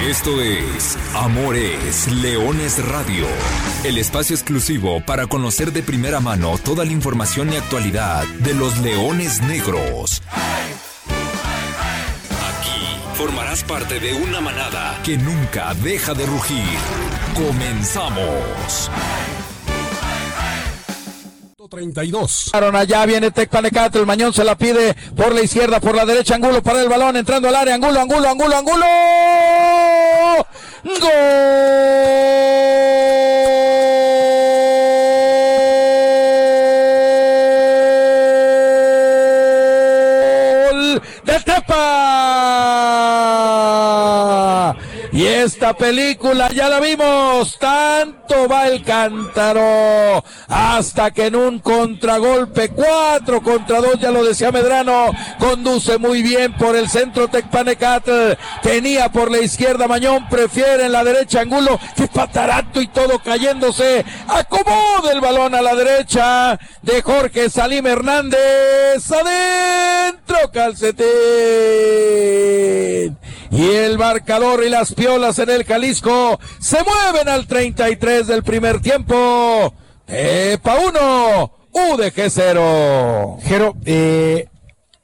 Esto es Amores Leones Radio, el espacio exclusivo para conocer de primera mano toda la información y actualidad de los leones negros. Aquí formarás parte de una manada que nunca deja de rugir. Comenzamos. 32. Allá viene Tecpanecate, el Mañón se la pide por la izquierda, por la derecha, Angulo para el balón, entrando al área, Angulo, Angulo, Angulo, Angulo. ¡Gol! Película ya la vimos, tanto va el cántaro, hasta que en un contragolpe, cuatro contra dos, ya lo decía Medrano, conduce muy bien por el centro Tecpanecat, tenía por la izquierda Mañón, prefiere en la derecha Angulo, que patarato y todo cayéndose, acomoda el balón a la derecha de Jorge Salim Hernández, adentro calcetín. Y el marcador y las piolas en el Jalisco se mueven al 33 del primer tiempo. Epa 1, UDG 0. Jero, eh,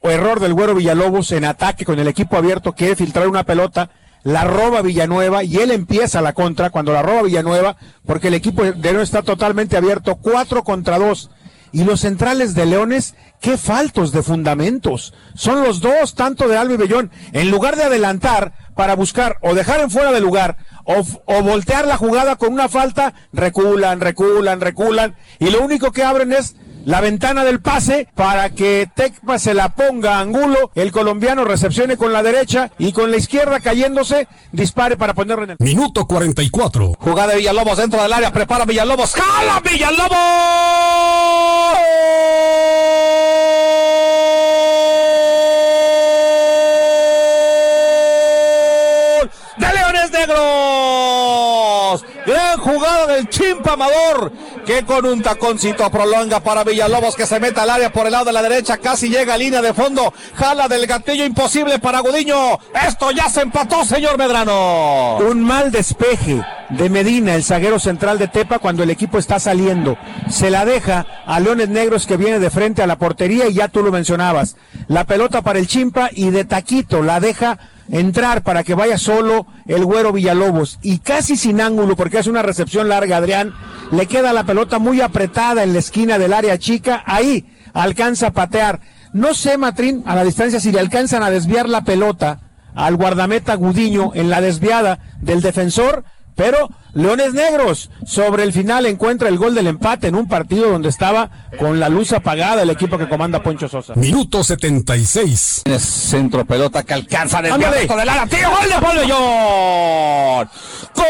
error del Güero Villalobos en ataque con el equipo abierto, quiere filtrar una pelota, la roba Villanueva y él empieza la contra cuando la roba Villanueva, porque el equipo de no está totalmente abierto, 4 contra 2. Y los centrales de Leones, qué faltos de fundamentos. Son los dos, tanto de Alba y Bellón. En lugar de adelantar para buscar o dejar en fuera de lugar o, o, voltear la jugada con una falta, reculan, reculan, reculan. Y lo único que abren es la ventana del pase para que Tecpa se la ponga a Angulo, el colombiano recepcione con la derecha y con la izquierda cayéndose, dispare para ponerlo en el... Minuto 44. Jugada de Villalobos dentro del área, prepara Villalobos, jala Villalobos. de Leones Negros. Gran del Chimpa Amador que con un taconcito prolonga para Villalobos que se mete al área por el lado de la derecha, casi llega a línea de fondo, jala del gatillo imposible para Gudiño. Esto ya se empató, señor Medrano. Un mal despeje de Medina, el zaguero central de Tepa, cuando el equipo está saliendo. Se la deja a Leones Negros que viene de frente a la portería y ya tú lo mencionabas. La pelota para el Chimpa y de taquito la deja entrar para que vaya solo el güero Villalobos y casi sin ángulo porque hace una recepción larga Adrián, le queda la pelota muy apretada en la esquina del área chica, ahí alcanza a patear. No sé, Matrín, a la distancia si le alcanzan a desviar la pelota al guardameta Gudiño en la desviada del defensor, pero Leones Negros sobre el final encuentra el gol del empate en un partido donde estaba con la luz apagada el equipo que comanda Poncho Sosa. Minuto 76. Centro pelota que alcanza a desviar esto del área. ¡Tío, gol de Paul Bellón! ¡Gol!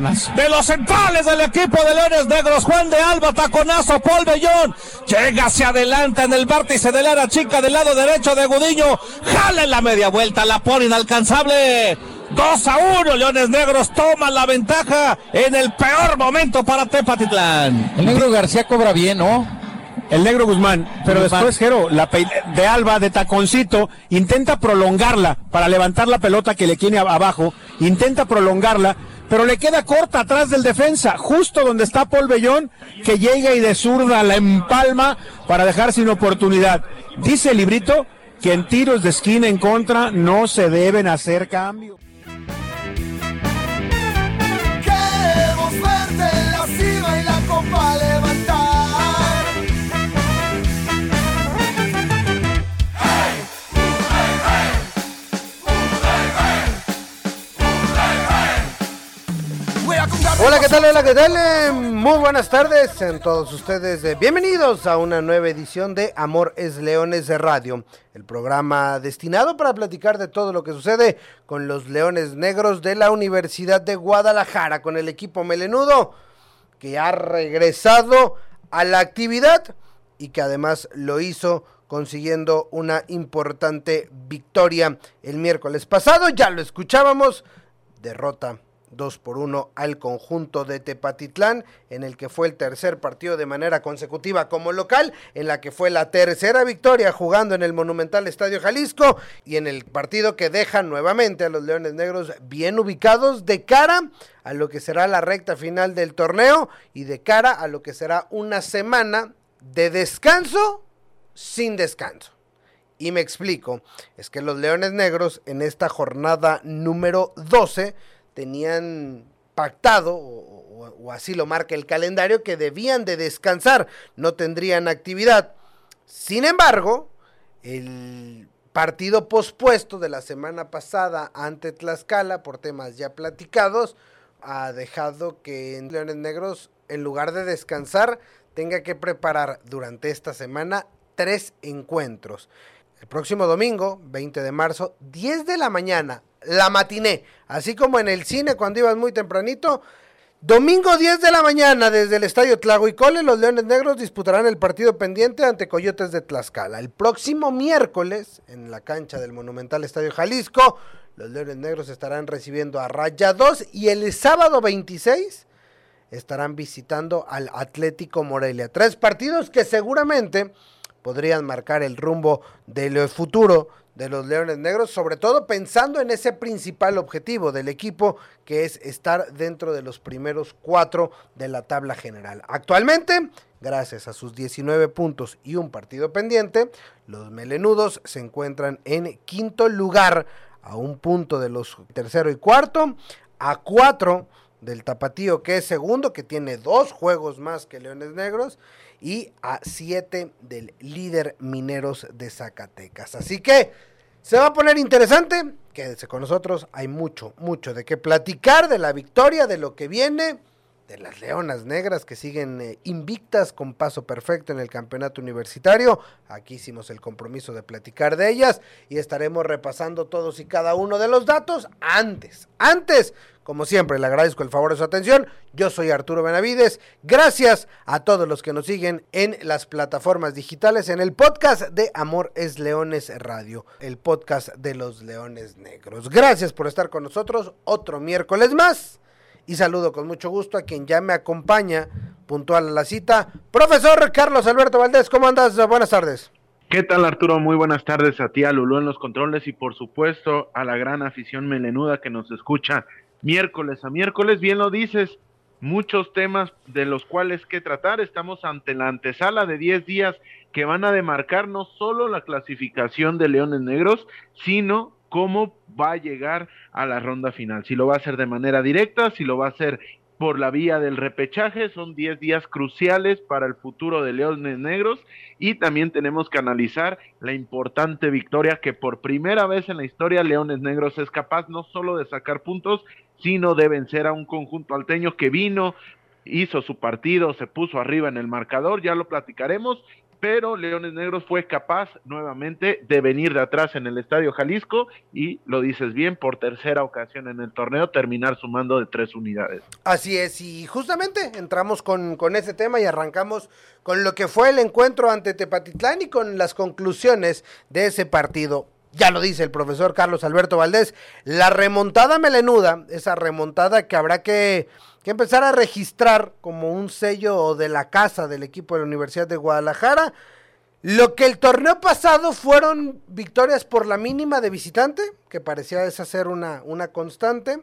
De los centrales del equipo de Leones Negros, Juan de Alba, taconazo, Paul Bellón, llega hacia adelante en el vértice del área chica del lado derecho de Gudiño, jala en la media vuelta, la pone inalcanzable. 2 a 1, Leones Negros toman la ventaja en el peor momento para Tepatitlán. El negro García cobra bien, ¿no? El negro Guzmán, pero Guzmán. después, Jero, la de Alba, de taconcito, intenta prolongarla para levantar la pelota que le tiene abajo, intenta prolongarla, pero le queda corta atrás del defensa, justo donde está Paul Bellón, que llega y de zurda la empalma para dejar sin oportunidad. Dice el librito que en tiros de esquina en contra no se deben hacer cambios. Hola, ¿qué tal? Hola, ¿qué tal? Muy buenas tardes en todos ustedes. Eh, bienvenidos a una nueva edición de Amor es Leones de Radio, el programa destinado para platicar de todo lo que sucede con los Leones Negros de la Universidad de Guadalajara, con el equipo melenudo que ha regresado a la actividad y que además lo hizo consiguiendo una importante victoria el miércoles pasado. Ya lo escuchábamos, derrota 2 por 1 al conjunto de Tepatitlán, en el que fue el tercer partido de manera consecutiva como local, en la que fue la tercera victoria jugando en el Monumental Estadio Jalisco y en el partido que deja nuevamente a los Leones Negros bien ubicados de cara a lo que será la recta final del torneo y de cara a lo que será una semana de descanso sin descanso. Y me explico, es que los Leones Negros en esta jornada número 12 tenían pactado, o, o, así lo marca el calendario, que debían de descansar, no tendrían actividad. Sin embargo, el partido pospuesto de la semana pasada ante Tlaxcala, por temas ya platicados, ha dejado que en Leones Negros, en lugar de descansar, tenga que preparar durante esta semana tres encuentros. El próximo domingo, 20 de marzo, 10 de la mañana, la matiné, así como en el cine cuando ibas muy tempranito. Domingo 10 de la mañana desde el estadio Tlahuicole, los Leones Negros disputarán el partido pendiente ante Coyotes de Tlaxcala. El próximo miércoles, en la cancha del Monumental Estadio Jalisco, los Leones Negros estarán recibiendo a Raya 2 y el sábado 26 estarán visitando al Atlético Morelia. Tres partidos que seguramente podrían marcar el rumbo del futuro de los Leones Negros, sobre todo pensando en ese principal objetivo del equipo, que es estar dentro de los primeros cuatro de la tabla general. Actualmente, gracias a sus 19 puntos y un partido pendiente, los melenudos se encuentran en quinto lugar, a un punto de los tercero y cuarto, a cuatro del Tapatío, que es segundo, que tiene dos juegos más que Leones Negros, y a 7 del líder Mineros de Zacatecas. Así que se va a poner interesante. Quédese con nosotros. Hay mucho, mucho de qué platicar de la victoria, de lo que viene, de las Leonas Negras que siguen eh, invictas con paso perfecto en el campeonato universitario. Aquí hicimos el compromiso de platicar de ellas y estaremos repasando todos y cada uno de los datos antes, antes como siempre, le agradezco el favor de su atención. Yo soy Arturo Benavides. Gracias a todos los que nos siguen en las plataformas digitales, en el podcast de Amor es Leones Radio, el podcast de los Leones Negros. Gracias por estar con nosotros otro miércoles más. Y saludo con mucho gusto a quien ya me acompaña puntual a la cita. Profesor Carlos Alberto Valdés, ¿cómo andas? Buenas tardes. ¿Qué tal Arturo? Muy buenas tardes a ti, a Lulú en los controles y por supuesto a la gran afición melenuda que nos escucha miércoles a miércoles. Bien lo dices, muchos temas de los cuales que tratar. Estamos ante la antesala de 10 días que van a demarcar no solo la clasificación de Leones Negros, sino cómo va a llegar a la ronda final. Si lo va a hacer de manera directa, si lo va a hacer por la vía del repechaje. Son 10 días cruciales para el futuro de Leones Negros y también tenemos que analizar la importante victoria que por primera vez en la historia Leones Negros es capaz no solo de sacar puntos, sino de vencer a un conjunto alteño que vino, hizo su partido, se puso arriba en el marcador, ya lo platicaremos, pero Leones Negros fue capaz nuevamente de venir de atrás en el Estadio Jalisco y, lo dices bien, por tercera ocasión en el torneo terminar sumando de tres unidades. Así es, y justamente entramos con, con ese tema y arrancamos con lo que fue el encuentro ante Tepatitlán y con las conclusiones de ese partido ya lo dice el profesor Carlos Alberto Valdés, la remontada melenuda, esa remontada que habrá que, que, empezar a registrar como un sello de la casa del equipo de la Universidad de Guadalajara. Lo que el torneo pasado fueron victorias por la mínima de visitante, que parecía esa ser una, una constante,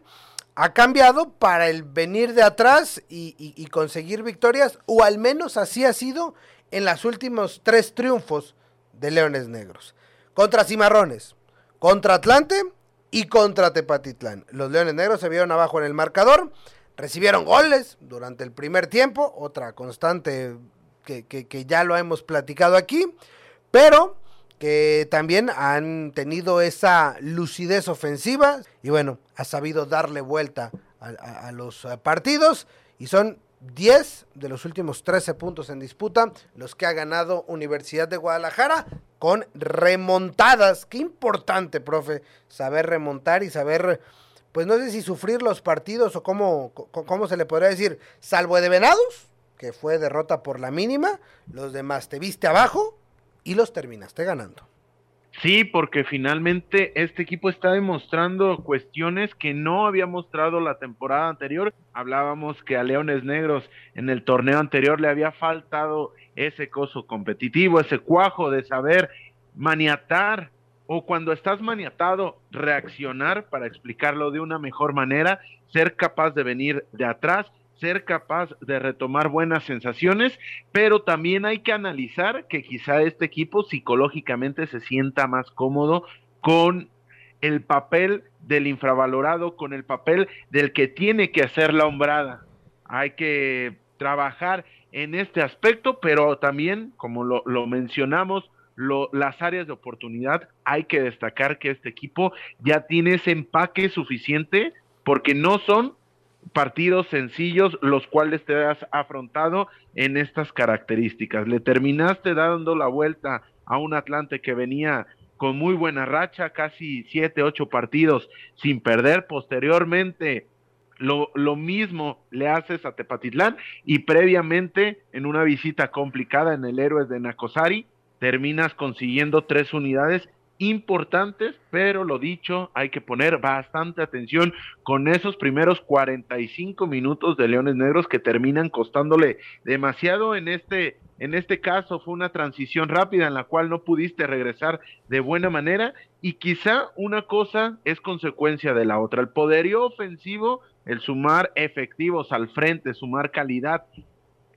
ha cambiado para el venir de atrás y, y conseguir victorias, o al menos así ha sido en los últimos tres triunfos de Leones Negros contra Cimarrones, contra Atlante y contra Tepatitlán. Los Leones Negros se vieron abajo en el marcador, recibieron goles durante el primer tiempo, otra constante que, ya lo hemos platicado aquí, pero que también han tenido esa lucidez ofensiva y bueno, ha sabido darle vuelta a, los partidos y son 10 de los últimos 13 puntos en disputa, los que ha ganado Universidad de Guadalajara con remontadas. Qué importante, profe, saber remontar y saber, pues no sé si sufrir los partidos o cómo, cómo se le podría decir, salvo de Venados, que fue derrota por la mínima, los demás te viste abajo y los terminaste ganando. Sí, porque finalmente este equipo está demostrando cuestiones que no había mostrado la temporada anterior. Hablábamos que a Leones Negros en el torneo anterior le había faltado ese coso competitivo, ese cuajo de saber maniatar o cuando estás maniatado, reaccionar para explicarlo de una mejor manera, ser capaz de venir de atrás, ser capaz de retomar buenas sensaciones, pero también hay que analizar que quizá este equipo psicológicamente se sienta más cómodo con el papel del infravalorado, con el papel del que tiene que hacer la hombrada. Hay que trabajar en este aspecto, pero también, como lo, lo mencionamos, las áreas de oportunidad, hay que destacar que este equipo ya tiene ese empaque suficiente porque no son partidos sencillos los cuales te has afrontado en estas características. Le terminaste dando la vuelta a un Atlante que venía con muy buena racha, casi siete, ocho partidos sin perder. Posteriormente, lo, lo, mismo le haces a Tepatitlán y previamente en una visita complicada en el Héroes de Nacosari, terminas consiguiendo tres unidades importantes, pero lo dicho, hay que poner bastante atención con esos primeros 45 minutos de Leones Negros que terminan costándole demasiado en este en este caso fue una transición rápida en la cual no pudiste regresar de buena manera y quizá una cosa es consecuencia de la otra. El poderío ofensivo, el sumar efectivos al frente, sumar calidad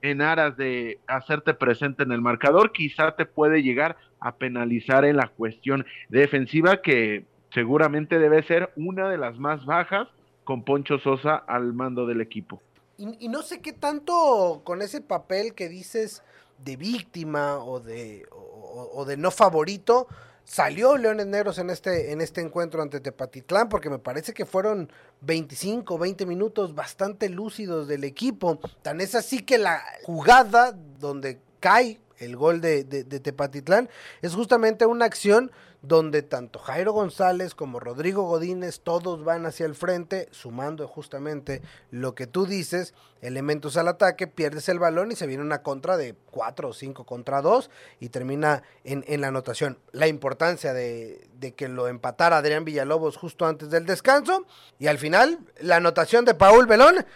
en aras de hacerte presente en el marcador, quizá te puede llegar a penalizar en la cuestión defensiva que seguramente debe ser una de las más bajas con Poncho Sosa al mando del equipo. Y, no sé qué tanto con ese papel que dices de víctima o de, o de no favorito, salió Leones Negros en este, en este encuentro ante Tepatitlán, porque me parece que fueron 25, 20 minutos bastante lúcidos del equipo. Tan es así que la jugada donde cae el gol de, de, de Tepatitlán es justamente una acción donde tanto Jairo González como Rodrigo Godínez todos van hacia el frente, sumando justamente lo que tú dices, elementos al ataque, pierdes el balón y se viene una contra de 4 o 5 contra 2 y termina en, en la anotación. La importancia de, de, que lo empatara Adrián Villalobos justo antes del descanso y al final la anotación de Paul Belón.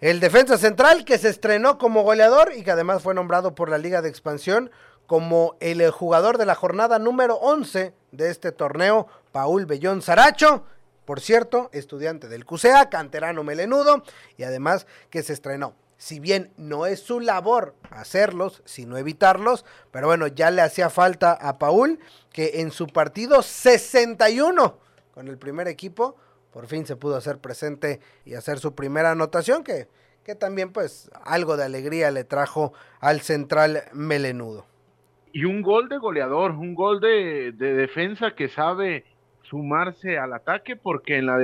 El defensa central que se estrenó como goleador y que además fue nombrado por la Liga de Expansión como el jugador de la jornada número 11 de este torneo, Paul Bellón Saracho. Por cierto, estudiante del CUSEA, canterano melenudo y además que se estrenó. Si bien no es su labor hacerlos, sino evitarlos, pero bueno, ya le hacía falta a Paul que en su partido 61 con el primer equipo, por fin se pudo hacer presente y hacer su primera anotación, que, que también pues algo de alegría le trajo al central melenudo y un gol de goleador, un gol de, defensa que sabe sumarse al ataque porque en la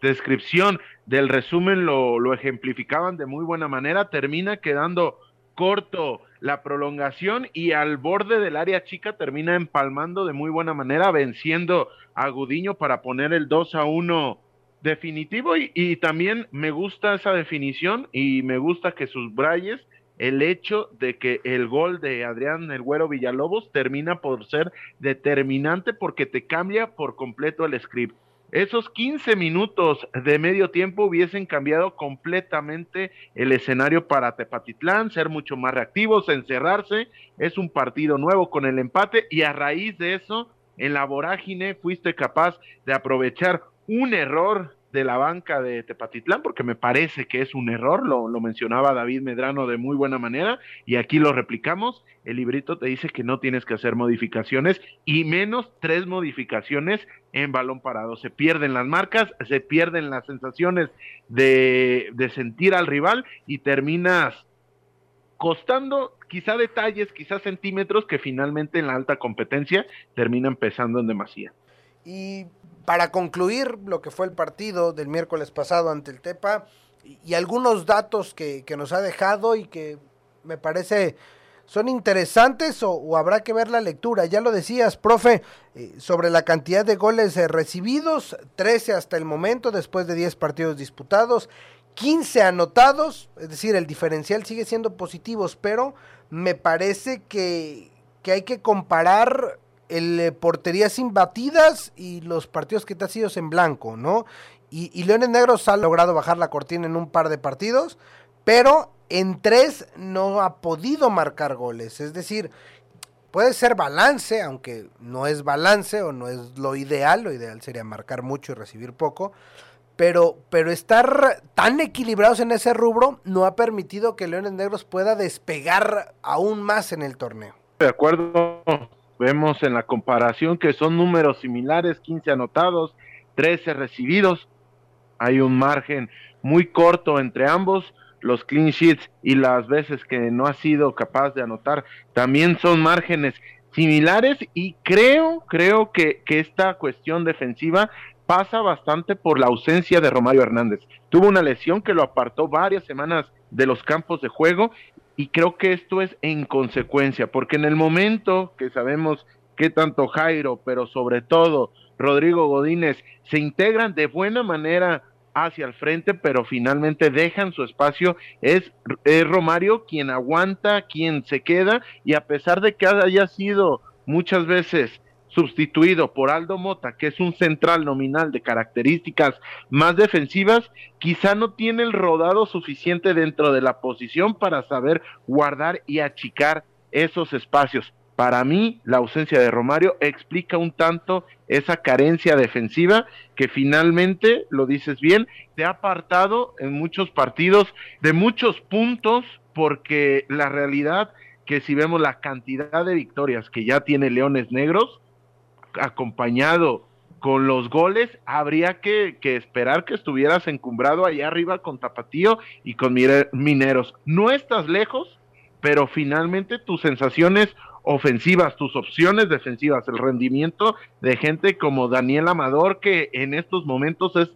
descripción del resumen lo, lo, ejemplificaban de muy buena manera, termina quedando corto la prolongación y al borde del área chica termina empalmando de muy buena manera, venciendo a Gudiño para poner el 2 a 1 definitivo. Y, y también me gusta esa definición y me gusta que sus Brayes el hecho de que el gol de Adrián El Güero Villalobos termina por ser determinante porque te cambia por completo el script. Esos 15 minutos de medio tiempo hubiesen cambiado completamente el escenario para Tepatitlán, ser mucho más reactivos, encerrarse. Es un partido nuevo con el empate y a raíz de eso, en la vorágine fuiste capaz de aprovechar un error de la banca de Tepatitlán, porque me parece que es un error, lo, mencionaba David Medrano de muy buena manera, y aquí lo replicamos, el librito te dice que no tienes que hacer modificaciones, y menos tres modificaciones en balón parado. Se pierden las marcas, se pierden las sensaciones de, de sentir al rival, y terminas costando quizá detalles, quizá centímetros, que finalmente en la alta competencia terminan pesando en demasía. Y para concluir lo que fue el partido del miércoles pasado ante el Tepa y, algunos datos que, nos ha dejado y que me parece son interesantes o, habrá que ver la lectura. Ya lo decías, profe, eh, sobre la cantidad de goles eh, recibidos, 13 hasta el momento después de 10 partidos disputados, 15 anotados, es decir, el diferencial sigue siendo positivo, pero me parece que, que hay que comparar el eh, porterías sin batidas y los partidos que te ha sido en blanco, ¿no? Y, y Leones Negros ha logrado bajar la cortina en un par de partidos, pero en tres no ha podido marcar goles. Es decir, puede ser balance, aunque no es balance o no es lo ideal, lo ideal sería marcar mucho y recibir poco, pero, pero estar tan equilibrados en ese rubro no ha permitido que Leones Negros pueda despegar aún más en el torneo. De acuerdo, vemos en la comparación que son números similares, 15 anotados, 13 recibidos, hay un margen muy corto entre ambos, los clean sheets y las veces que no ha sido capaz de anotar también son márgenes similares y creo, creo que, que esta cuestión defensiva pasa bastante por la ausencia de Romario Hernández. Tuvo una lesión que lo apartó varias semanas de los campos de juego y creo que esto es en consecuencia, porque en el momento que sabemos que tanto Jairo, pero sobre todo Rodrigo Godínez se integran de buena manera hacia el frente, pero finalmente dejan su espacio. Es, Romario quien aguanta, quien se queda, y a pesar de que haya sido muchas veces sustituido por Aldo Mota, que es un central nominal de características más defensivas, quizá no tiene el rodado suficiente dentro de la posición para saber guardar y achicar esos espacios. Para mí, la ausencia de Romario explica un tanto esa carencia defensiva que finalmente, lo dices bien, te ha apartado en muchos partidos de muchos puntos porque la realidad que si vemos la cantidad de victorias que ya tiene Leones Negros, acompañado con los goles, habría que, esperar que estuvieras encumbrado allá arriba con Tapatío y con Mineros. No estás lejos, pero finalmente tus sensaciones ofensivas, tus opciones defensivas, el rendimiento de gente como Daniel Amador, que en estos momentos es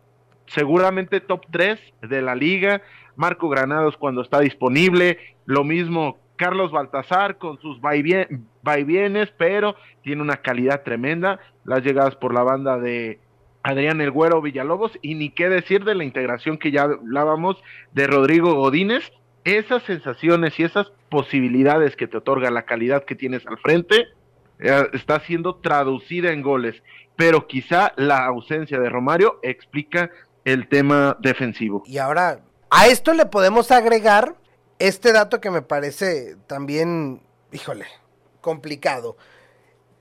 seguramente top 3 de la liga, Marco Granados cuando está disponible, lo mismo Carlos Baltazar con sus vaivienes, pero tiene una calidad tremenda, las llegadas por la banda de Adrián El Güero Villalobos. Y ni qué decir de la integración que ya hablábamos de Rodrigo Godínez, esas sensaciones y esas posibilidades que te otorga la calidad que tienes al frente eh, está siendo traducida en goles, pero quizá la ausencia de Romario explica el tema defensivo. Y ahora, a esto le podemos agregar este dato que me parece también, híjole, complicado.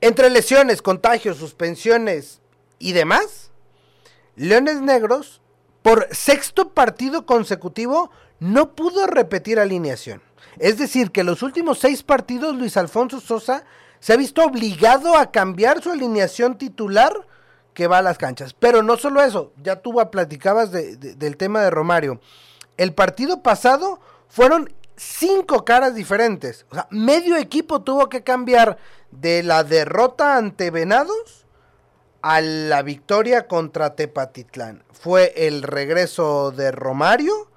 Entre lesiones, contagios, suspensiones y demás, Leones Negros, por sexto partido consecutivo, no pudo repetir alineación. Es decir, que los últimos seis partidos Luis Alfonso Sosa se ha visto obligado a cambiar su alineación titular que va a las canchas. Pero no solo eso, ya tú platicabas del tema de Romario. El partido pasado fueron cinco caras diferentes. O sea, medio equipo tuvo que cambiar de la derrota ante Venados a la victoria contra Tepatitlán. Fue el regreso de Romario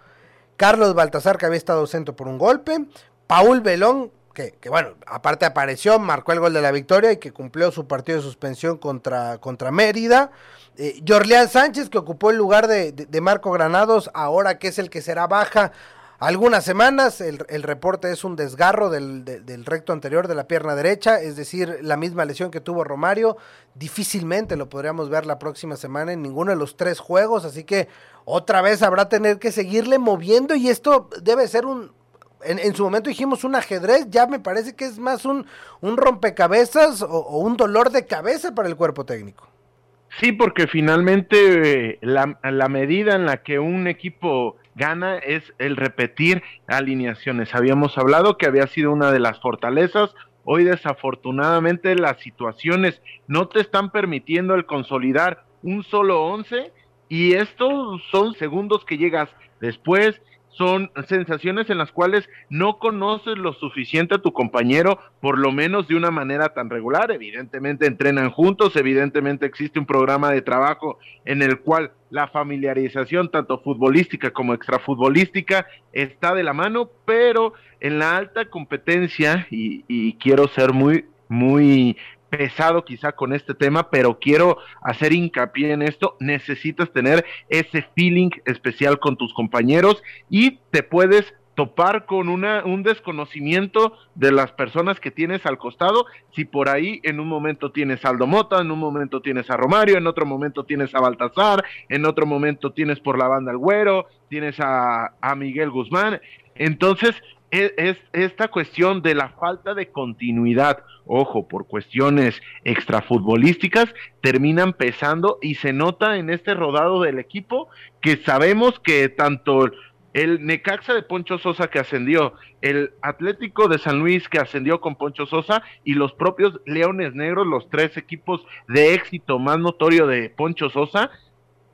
Carlos Baltasar, que había estado ausente por un golpe, Paul Belón, que, bueno, aparte apareció, marcó el gol de la victoria y que cumplió su partido de suspensión contra, contra Mérida. Eh, Jorleán Sánchez, que ocupó el lugar de, de, Marco Granados, ahora que es el que será baja algunas semanas. El, el reporte es un desgarro del, recto anterior de la pierna derecha, es decir, la misma lesión que tuvo Romario. Difícilmente lo podríamos ver la próxima semana en ninguno de los tres juegos, así que otra vez habrá tener que seguirle moviendo y esto debe ser un, en, su momento dijimos un ajedrez, ya me parece que es más un, un rompecabezas o, un dolor de cabeza para el cuerpo técnico. Sí, porque finalmente eh, la, la, medida en la que un equipo gana es el repetir alineaciones. Habíamos hablado que había sido una de las fortalezas. Hoy desafortunadamente las situaciones no te están permitiendo el consolidar un solo once y estos son segundos que llegas después, son sensaciones en las cuales no conoces lo suficiente a tu compañero, por lo menos de una manera tan regular. Evidentemente entrenan juntos, evidentemente existe un programa de trabajo en el cual la familiarización, tanto futbolística como extrafutbolística, está de la mano, pero en la alta competencia, y, y quiero ser muy, muy pesado quizá con este tema, pero quiero hacer hincapié en esto, necesitas tener ese feeling especial con tus compañeros y te puedes topar con una, un desconocimiento de las personas que tienes al costado, si por ahí en un momento tienes a Aldo Mota, en un momento tienes a Romario, en otro momento tienes a Baltasar, en otro momento tienes por la banda al Güero, tienes a, a Miguel Guzmán, entonces es, es, esta cuestión de la falta de continuidad, ojo, por cuestiones extrafutbolísticas, terminan pesando y se nota en este rodado del equipo que sabemos que tanto el Necaxa de Poncho Sosa que ascendió, el Atlético de San Luis que ascendió con Poncho Sosa y los propios Leones Negros, los tres equipos de éxito más notorio de Poncho Sosa,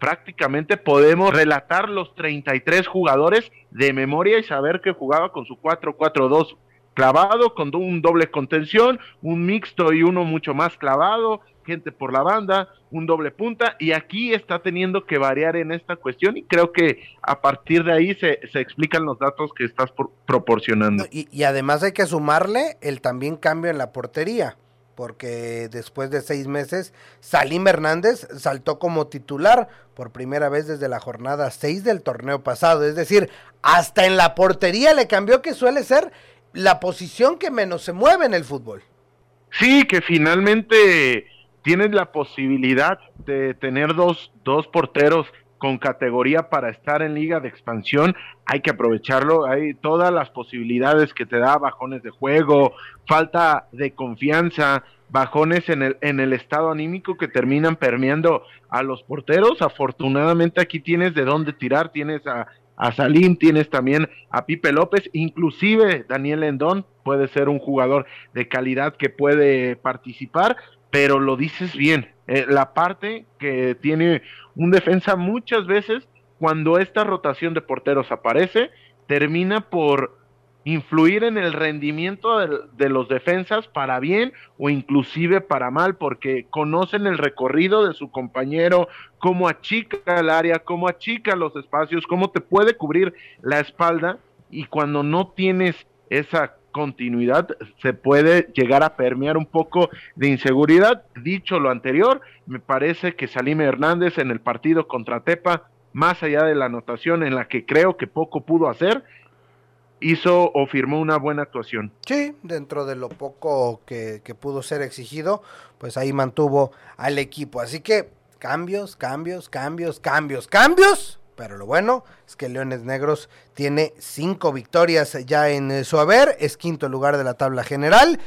prácticamente podemos relatar los 33 jugadores de memoria y saber que jugaba con su 4-4-2 clavado, con un doble contención, un mixto y uno mucho más clavado, gente por la banda, un doble punta, y aquí está teniendo que variar en esta cuestión y creo que a partir de ahí se, se explican los datos que estás por, proporcionando. Y, y, además hay que sumarle el también cambio en la portería, porque después de seis meses Salim Hernández saltó como titular por primera vez desde la jornada 6 del torneo pasado, es decir, hasta en la portería le cambió que suele ser la posición que menos se mueve en el fútbol. Sí, que finalmente tienes la posibilidad de tener dos, dos porteros con categoría para estar en liga de expansión, hay que aprovecharlo, hay todas las posibilidades que te da bajones de juego, falta de confianza, bajones en el, en el estado anímico que terminan permeando a los porteros. Afortunadamente aquí tienes de dónde tirar, tienes a, a Salim, tienes también a Pipe López, inclusive Daniel Endón puede ser un jugador de calidad que puede participar, pero lo dices bien, eh, la parte que tiene un defensa muchas veces cuando esta rotación de porteros aparece, termina por influir en el rendimiento de, de, los defensas para bien o inclusive para mal, porque conocen el recorrido de su compañero, cómo achica el área, cómo achica los espacios, cómo te puede cubrir la espalda y cuando no tienes esa continuidad se puede llegar a permear un poco de inseguridad. Dicho lo anterior, me parece que Salime Hernández en el partido contra Tepa, más allá de la anotación en la que creo que poco pudo hacer, hizo o firmó una buena actuación. Sí, dentro de lo poco que, que, pudo ser exigido, pues ahí mantuvo al equipo. Así que cambios, cambios, cambios, cambios, cambios. Pero lo bueno es que Leones Negros tiene cinco victorias ya en su haber, es quinto lugar de la tabla general.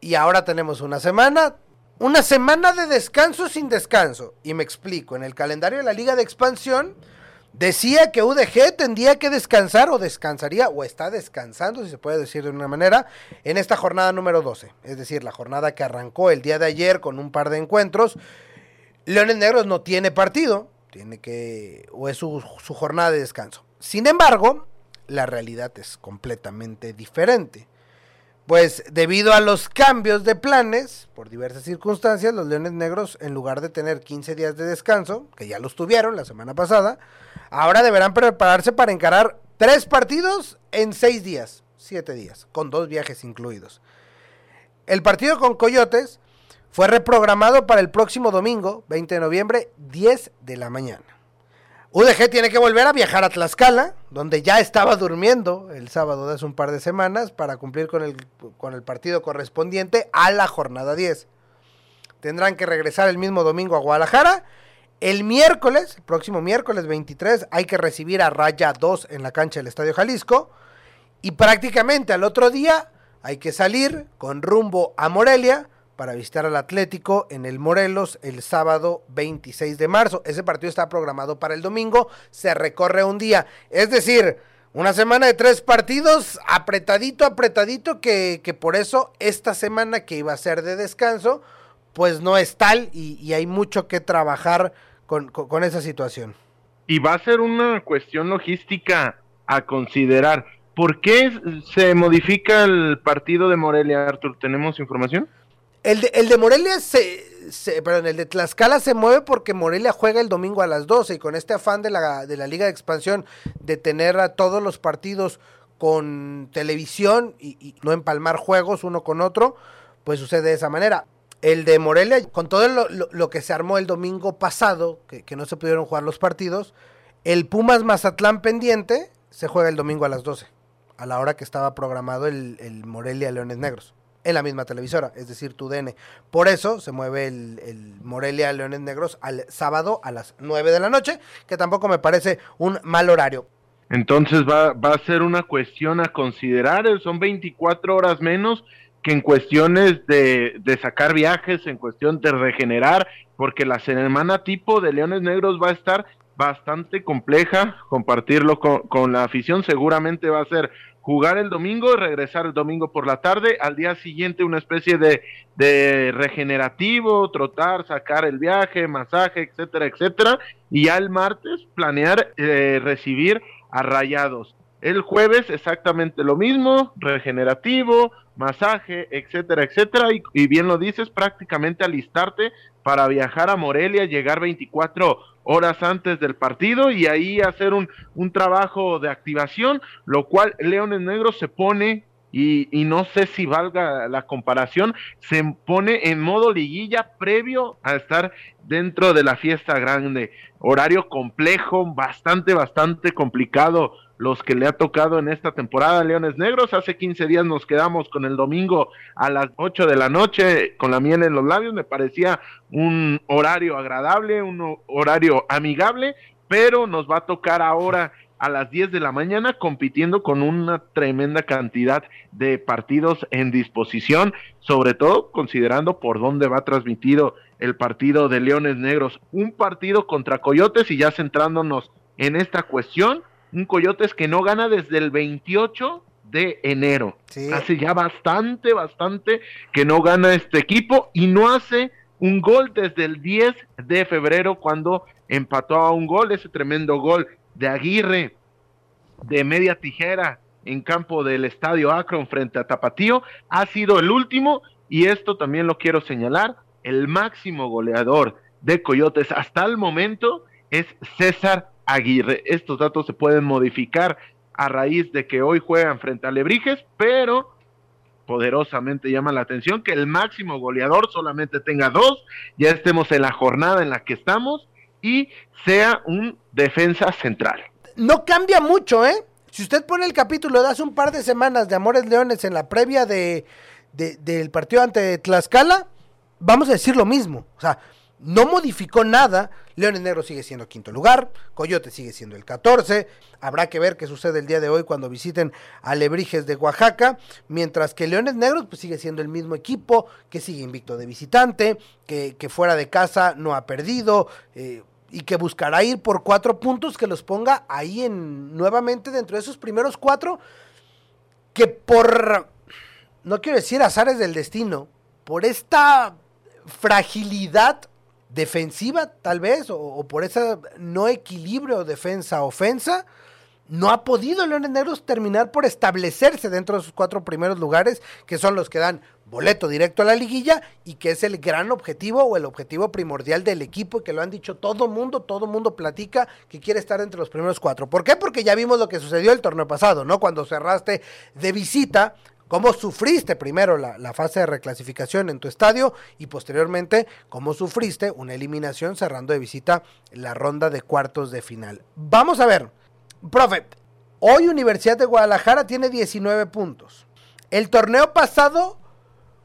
Y ahora tenemos una semana, una semana de descanso sin descanso. Y me explico, en el calendario de la Liga de Expansión decía que UDG tendría que descansar o descansaría o está descansando, si se puede decir de una manera, en esta jornada número 12. Es decir, la jornada que arrancó el día de ayer con un par de encuentros. Leones Negros no tiene partido, tiene que, o es su, su, jornada de descanso. Sin embargo, la realidad es completamente diferente. Pues debido a los cambios de planes, por diversas circunstancias, los Leones Negros, en lugar de tener 15 días de descanso, que ya los tuvieron la semana pasada, ahora deberán prepararse para encarar tres partidos en seis días, siete días, con dos viajes incluidos. El partido con Coyotes fue reprogramado para el próximo domingo, 20 de noviembre, 10 de la mañana. UDG tiene que volver a viajar a Tlaxcala, donde ya estaba durmiendo el sábado de hace un par de semanas para cumplir con el, con el partido correspondiente a la jornada 10. Tendrán que regresar el mismo domingo a Guadalajara. El miércoles, el próximo miércoles 23, hay que recibir a Raya 2 en la cancha del Estadio Jalisco. Y prácticamente al otro día hay que salir con rumbo a Morelia para visitar al Atlético en el Morelos el sábado 26 de marzo. Ese partido está programado para el domingo, se recorre un día. Es decir, una semana de tres partidos, apretadito, apretadito, que, que por eso esta semana que iba a ser de descanso, pues no es tal y, hay mucho que trabajar con, con, con esa situación. Y va a ser una cuestión logística a considerar. ¿Por qué se modifica el partido de Morelia, Artur? ¿Tenemos información? El de, el de Morelia se, se, perdón, el de Tlaxcala se mueve porque Morelia juega el domingo a las 12 y con este afán de la, de la Liga de Expansión de tener a todos los partidos con televisión y, y, no empalmar juegos uno con otro, pues sucede de esa manera. El de Morelia, con todo lo, lo, lo que se armó el domingo pasado, que, que, no se pudieron jugar los partidos, el Pumas Mazatlán pendiente se juega el domingo a las 12. a la hora que estaba programado el, el Morelia Leones Negros en la misma televisora, es decir, tu DN. Por eso se mueve el, el, Morelia Leones Negros al sábado a las 9 de la noche, que tampoco me parece un mal horario. Entonces va, a ser una cuestión a considerar, son 24 horas menos que en cuestiones de, de sacar viajes, en cuestión de regenerar, porque la semana tipo de Leones Negros va a estar bastante compleja, compartirlo con, la afición seguramente va a ser jugar el domingo regresar el domingo por la tarde, al día siguiente una especie de, de, regenerativo, trotar, sacar el viaje, masaje, etcétera, etcétera, y ya el martes planear eh, recibir a Rayados. El jueves exactamente lo mismo, regenerativo, masaje, etcétera, etcétera, y, y bien lo dices, prácticamente alistarte para viajar a Morelia, llegar 24 horas antes del partido y ahí hacer un, un trabajo de activación, lo cual Leones Negros se pone y, y, no sé si valga la comparación, se pone en modo liguilla previo a estar dentro de la fiesta grande. Horario complejo, bastante, bastante complicado los que le ha tocado en esta temporada Leones Negros. Hace 15 días nos quedamos con el domingo a las 8 de la noche con la miel en los labios. Me parecía un horario agradable, un horario amigable, pero nos va a tocar ahora a las 10 de la mañana compitiendo con una tremenda cantidad de partidos en disposición, sobre todo considerando por dónde va transmitido el partido de Leones Negros, un partido contra Coyotes y ya centrándonos en esta cuestión, un Coyotes que no gana desde el 28 de enero. Sí. Hace ya bastante, bastante que no gana este equipo y no hace un gol desde el 10 de febrero cuando empató a un gol, ese tremendo gol de Aguirre de media tijera en campo del Estadio Akron frente a Tapatío, ha sido el último y esto también lo quiero señalar, el máximo goleador de Coyotes hasta el momento es César Aguirre. Estos datos se pueden modificar a raíz de que hoy juegan frente a Lebrijes, pero poderosamente llama la atención que el máximo goleador solamente tenga dos, ya estemos en la jornada en la que estamos y sea un defensa central. No cambia mucho, ¿eh? Si usted pone el capítulo de hace un par de semanas de Amores Leones en la previa de, de, del partido ante Tlaxcala, vamos a decir lo mismo. O sea, no modificó nada. Leones Negros sigue siendo quinto lugar, Coyote sigue siendo el 14. Habrá que ver qué sucede el día de hoy cuando visiten a Lebrijes de Oaxaca. Mientras que Leones Negros pues, sigue siendo el mismo equipo, que sigue invicto de visitante, que, que fuera de casa no ha perdido. Eh, y que buscará ir por cuatro puntos que los ponga ahí en nuevamente dentro de esos primeros cuatro que por no quiero decir azares del destino por esta fragilidad defensiva tal vez o, o por ese no equilibrio defensa ofensa no ha podido Leones Negros terminar por establecerse dentro de sus cuatro primeros lugares, que son los que dan boleto directo a la liguilla y que es el gran objetivo o el objetivo primordial del equipo y que lo han dicho todo mundo, todo mundo platica que quiere estar entre los primeros cuatro. ¿Por qué? Porque ya vimos lo que sucedió el torneo pasado, ¿no? Cuando cerraste de visita cómo sufriste primero la, la, fase de reclasificación en tu estadio y posteriormente cómo sufriste una eliminación cerrando de visita la ronda de cuartos de final. Vamos a ver, profe, hoy Universidad de Guadalajara tiene 19 puntos. El torneo pasado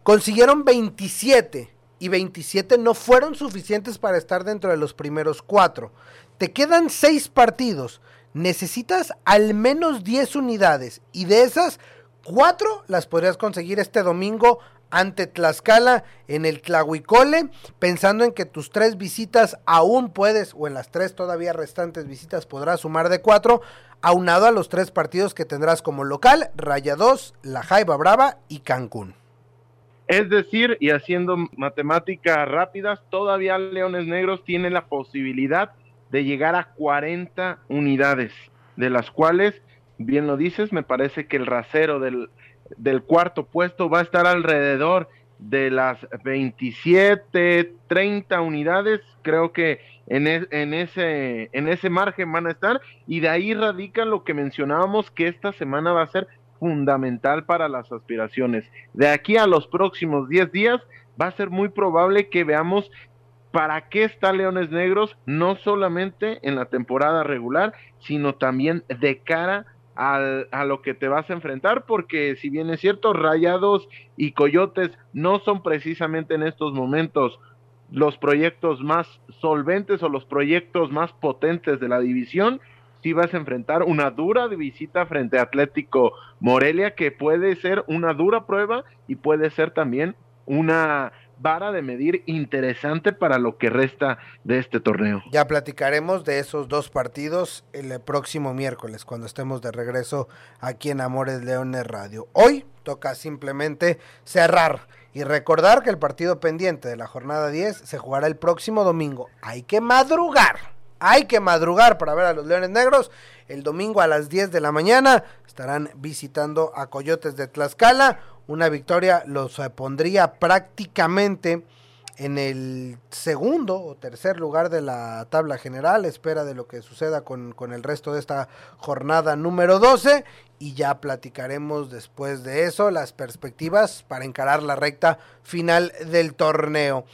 consiguieron 27 y 27 no fueron suficientes para estar dentro de los primeros cuatro. Te quedan 6 partidos, necesitas al menos 10 unidades y de esas cuatro las podrías conseguir este domingo ante Tlaxcala en el Tlahuicole, pensando en que tus tres visitas aún puedes, o en las tres todavía restantes visitas podrás sumar de cuatro, aunado a los tres partidos que tendrás como local, Rayados, La Jaiba Brava y Cancún. Es decir, y haciendo matemáticas rápidas, todavía Leones Negros tiene la posibilidad de llegar a 40 unidades, de las cuales, bien lo dices, me parece que el rasero del, del cuarto puesto va a estar alrededor de las 27, 30 unidades, creo que en, es, en, ese, en ese margen van a estar, y de ahí radica lo que mencionábamos que esta semana va a ser fundamental para las aspiraciones. De aquí a los próximos 10 días va a ser muy probable que veamos para qué está Leones Negros, no solamente en la temporada regular, sino también de cara a lo que te vas a enfrentar, porque si bien es cierto, Rayados y Coyotes no son precisamente en estos momentos los proyectos más solventes o los proyectos más potentes de la división, si vas a enfrentar una dura visita frente a Atlético Morelia, que puede ser una dura prueba y puede ser también una vara de medir interesante para lo que resta de este torneo. Ya platicaremos de esos dos partidos el próximo miércoles, cuando estemos de regreso aquí en Amores Leones Radio. Hoy toca simplemente cerrar y recordar que el partido pendiente de la jornada 10 se jugará el próximo domingo. Hay que madrugar. Hay que madrugar para ver a los Leones Negros. El domingo a las 10 de la mañana estarán visitando a Coyotes de Tlaxcala. Una victoria los pondría prácticamente en el segundo o tercer lugar de la tabla general, espera de lo que suceda con, con, el resto de esta jornada número 12 y ya platicaremos después de eso las perspectivas para encarar la recta final del torneo.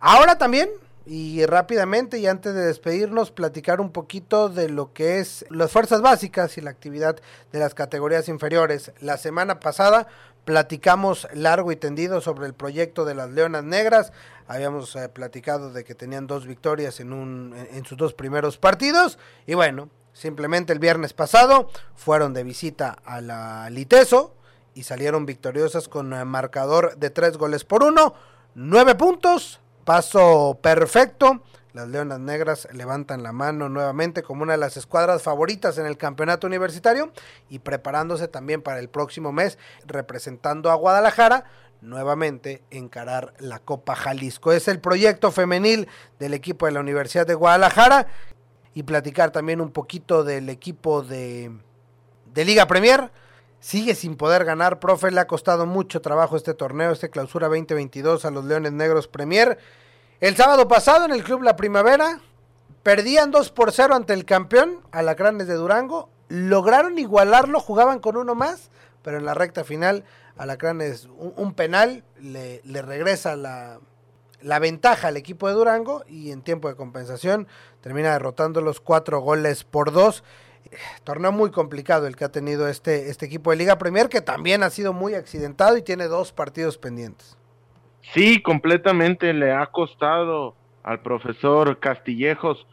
Ahora también, y rápidamente y antes de despedirnos, platicar un poquito de lo que es las fuerzas básicas y la actividad de las categorías inferiores. La semana pasada platicamos largo y tendido sobre el proyecto de las Leonas Negras. Habíamos eh, platicado de que tenían dos victorias en, un, en sus dos primeros partidos. Y bueno, simplemente el viernes pasado fueron de visita a la Liteso y salieron victoriosas con eh, marcador de tres goles por uno. Nueve puntos, paso perfecto. Las Leonas Negras levantan la mano nuevamente como una de las escuadras favoritas en el campeonato universitario y preparándose también para el próximo mes representando a Guadalajara nuevamente encarar la Copa Jalisco. Es el proyecto femenil del equipo de la Universidad de Guadalajara y platicar también un poquito del equipo de, de Liga Premier. Sigue sin poder ganar, profe, le ha costado mucho trabajo este torneo, este clausura 2022 a los Leones Negros Premier. El sábado pasado en el Club La Primavera perdían 2 por 0 ante el campeón, Alacranes de Durango. Lograron igualarlo, jugaban con uno más, pero en la recta final Alacranes un, penal le, le regresa la, la, ventaja al equipo de Durango y en tiempo de compensación termina derrotando los cuatro goles por dos. Torneo muy complicado el que ha tenido este, este equipo de Liga Premier, que también ha sido muy accidentado y tiene dos partidos pendientes. Sí, completamente le ha costado al profesor Castillejos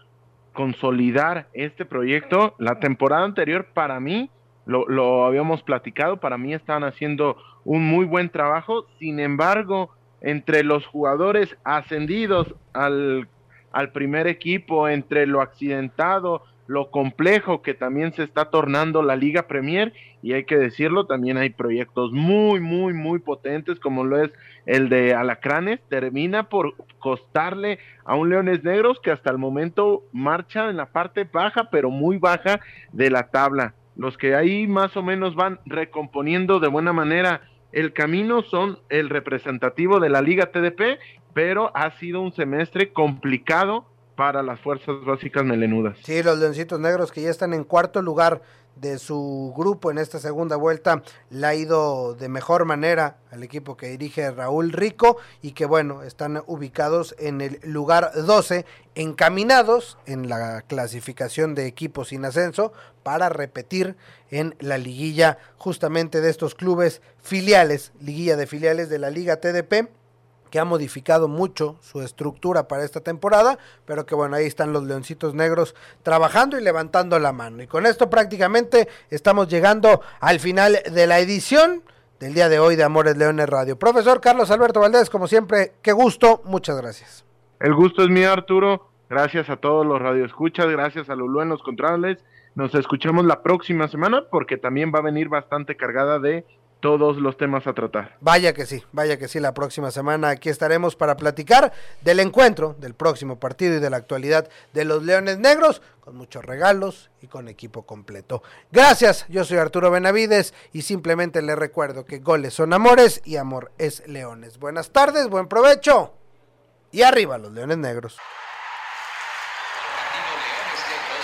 consolidar este proyecto. La temporada anterior para mí, lo, lo, habíamos platicado, para mí estaban haciendo un muy buen trabajo. Sin embargo, entre los jugadores ascendidos al, al primer equipo, entre lo accidentado, lo complejo que también se está tornando la Liga Premier y hay que decirlo, también hay proyectos muy, muy, muy potentes como lo es el de Alacranes, termina por costarle a un Leones Negros que hasta el momento marcha en la parte baja, pero muy baja de la tabla. Los que ahí más o menos van recomponiendo de buena manera el camino son el representativo de la Liga TDP, pero ha sido un semestre complicado para las fuerzas básicas melenudas. Sí, los Leoncitos Negros que ya están en cuarto lugar de su grupo en esta segunda vuelta le ha ido de mejor manera al equipo que dirige Raúl Rico y que bueno, están ubicados en el lugar 12, encaminados en la clasificación de equipos sin ascenso para repetir en la liguilla justamente de estos clubes filiales, liguilla de filiales de la Liga TDP que ha modificado mucho su estructura para esta temporada, pero que bueno, ahí están los Leoncitos Negros trabajando y levantando la mano. Y con esto prácticamente estamos llegando al final de la edición del día de hoy de Amores Leones Radio. Profesor Carlos Alberto Valdés, como siempre, qué gusto, muchas gracias. El gusto es mío, Arturo. Gracias a todos los radioescuchas, gracias a Lulú en los controles. Nos escuchamos la próxima semana porque también va a venir bastante cargada de todos los temas a tratar. Vaya que sí, vaya que sí, la próxima semana aquí estaremos para platicar del encuentro, del próximo partido y de la actualidad de los Leones Negros, con muchos regalos y con equipo completo. Gracias, yo soy Arturo Benavides y simplemente les recuerdo que goles son amores y amor es leones. Buenas tardes, buen provecho y arriba los Leones Negros.